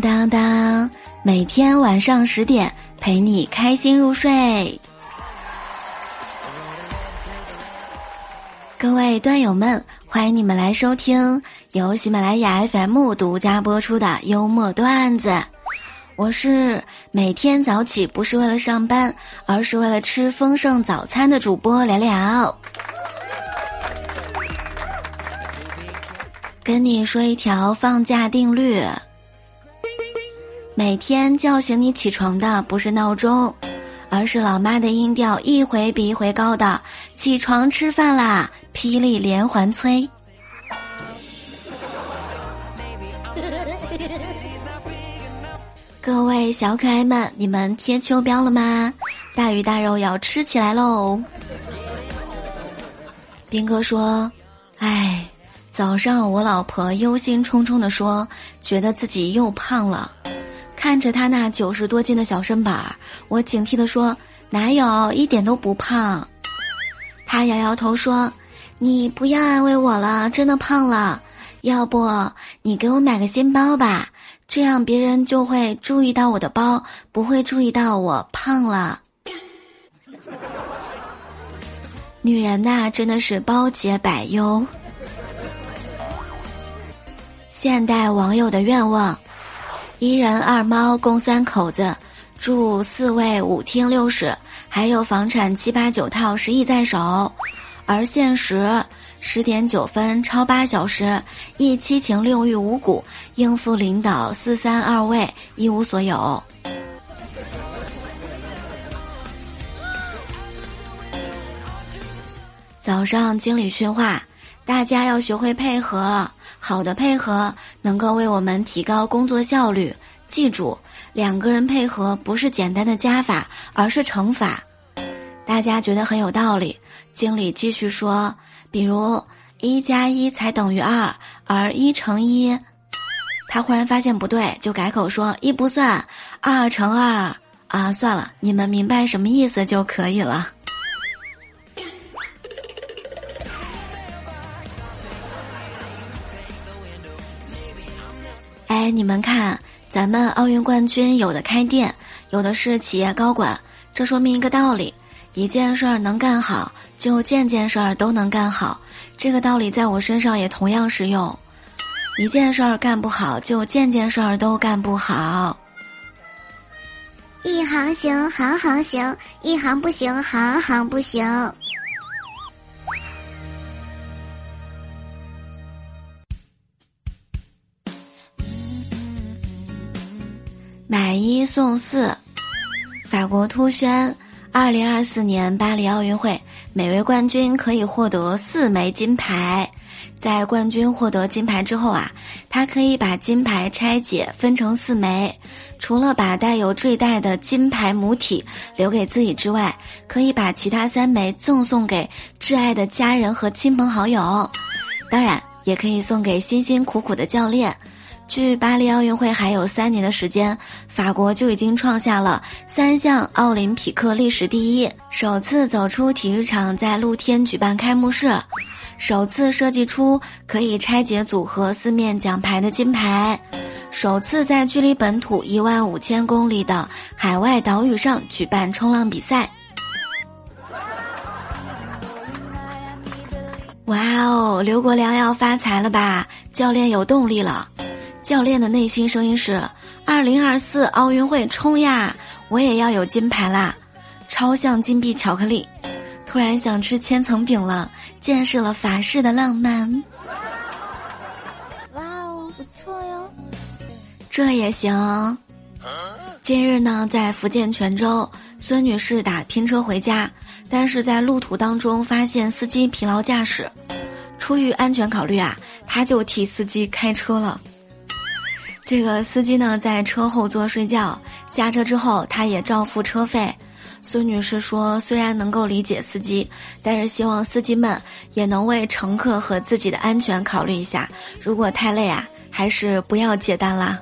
当当，每天晚上十点陪你开心入睡。各位段友们，欢迎你们来收听由喜马拉雅 FM 独家播出的幽默段子。我是每天早起不是为了上班，而是为了吃丰盛早餐的主播聊聊。跟你说一条放假定律：每天叫醒你起床的不是闹钟，而是老妈的音调一回比一回高的“起床吃饭啦”，霹雳连环催。各位小可爱们，你们贴秋膘了吗？大鱼大肉要吃起来喽！斌哥说：“哎。”早上，我老婆忧心忡忡地说：“觉得自己又胖了。”看着她那九十多斤的小身板儿，我警惕地说：“哪有，一点都不胖。”她摇摇头说：“你不要安慰我了，真的胖了。要不你给我买个新包吧，这样别人就会注意到我的包，不会注意到我胖了。”女人呐，真的是包解百忧。现代网友的愿望：一人二猫共三口子，住四卫五厅六室，还有房产七八九套十亿在手。而现实十点九分超八小时，一七情六欲五谷，应付领导四三二位一无所有。早上经理训话。大家要学会配合，好的配合能够为我们提高工作效率。记住，两个人配合不是简单的加法，而是乘法。大家觉得很有道理。经理继续说，比如一加一才等于二，而一乘一，他忽然发现不对，就改口说一不算，二乘二啊，算了，你们明白什么意思就可以了。你们看，咱们奥运冠军有的开店，有的是企业高管，这说明一个道理：一件事儿能干好，就件件事儿都能干好。这个道理在我身上也同样适用。一件事儿干不好，就件件事儿都干不好。一行行，行行行；一行不行，行行不行。买一送四，法国突宣，二零二四年巴黎奥运会，每位冠军可以获得四枚金牌。在冠军获得金牌之后啊，他可以把金牌拆解分成四枚，除了把带有坠带的金牌母体留给自己之外，可以把其他三枚赠送给挚爱的家人和亲朋好友，当然也可以送给辛辛苦苦的教练。距巴黎奥运会还有三年的时间，法国就已经创下了三项奥林匹克历史第一：首次走出体育场，在露天举办开幕式；首次设计出可以拆解组合四面奖牌的金牌；首次在距离本土一万五千公里的海外岛屿上举办冲浪比赛。哇哦，刘国梁要发财了吧？教练有动力了。教练的内心声音是：二零二四奥运会冲呀！我也要有金牌啦！超像金币巧克力，突然想吃千层饼了，见识了法式的浪漫。哇哦，不错哟！这也行。近日呢，在福建泉州，孙女士打拼车回家，但是在路途当中发现司机疲劳驾驶，出于安全考虑啊，她就替司机开车了。这个司机呢，在车后座睡觉，下车之后他也照付车费。孙女士说：“虽然能够理解司机，但是希望司机们也能为乘客和自己的安全考虑一下。如果太累啊，还是不要接单啦。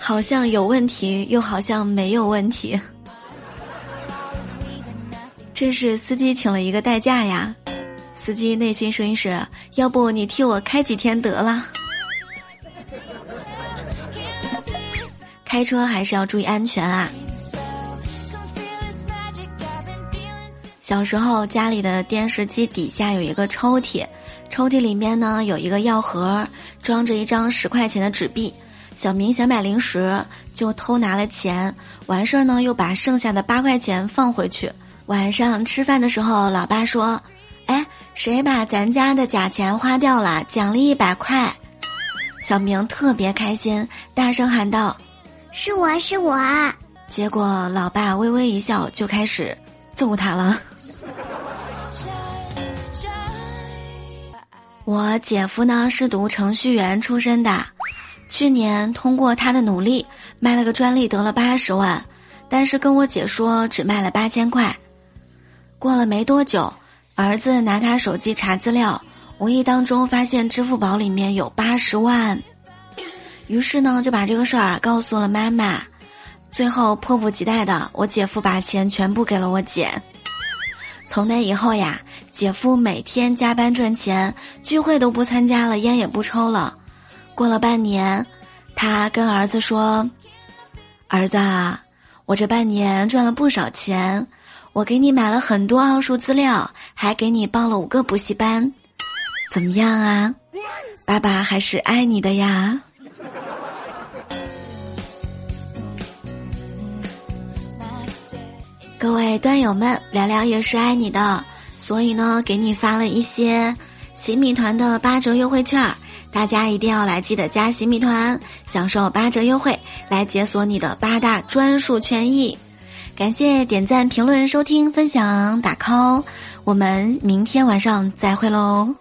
好像有问题，又好像没有问题。这是司机请了一个代驾呀。司机内心声音是：要不你替我开几天得了。”开车还是要注意安全啊。小时候家里的电视机底下有一个抽屉，抽屉里面呢有一个药盒，装着一张十块钱的纸币。小明想买零食，就偷拿了钱，完事儿呢又把剩下的八块钱放回去。晚上吃饭的时候，老爸说：“哎，谁把咱家的假钱花掉了？奖励一百块。”小明特别开心，大声喊道：“是我是我！”结果老爸微微一笑，就开始揍他了。我姐夫呢是读程序员出身的。去年通过他的努力卖了个专利得了八十万，但是跟我姐说只卖了八千块。过了没多久，儿子拿他手机查资料，无意当中发现支付宝里面有八十万，于是呢就把这个事儿告诉了妈妈。最后迫不及待的，我姐夫把钱全部给了我姐。从那以后呀，姐夫每天加班赚钱，聚会都不参加了，烟也不抽了。过了半年，他跟儿子说：“儿子，啊我这半年赚了不少钱，我给你买了很多奥数资料，还给你报了五个补习班，怎么样啊？爸爸还是爱你的呀。”各位端友们，聊聊也是爱你的，所以呢，给你发了一些洗米团的八折优惠券。大家一定要来记得加洗米团，享受八折优惠，来解锁你的八大专属权益。感谢点赞、评论、收听、分享、打 call，我们明天晚上再会喽。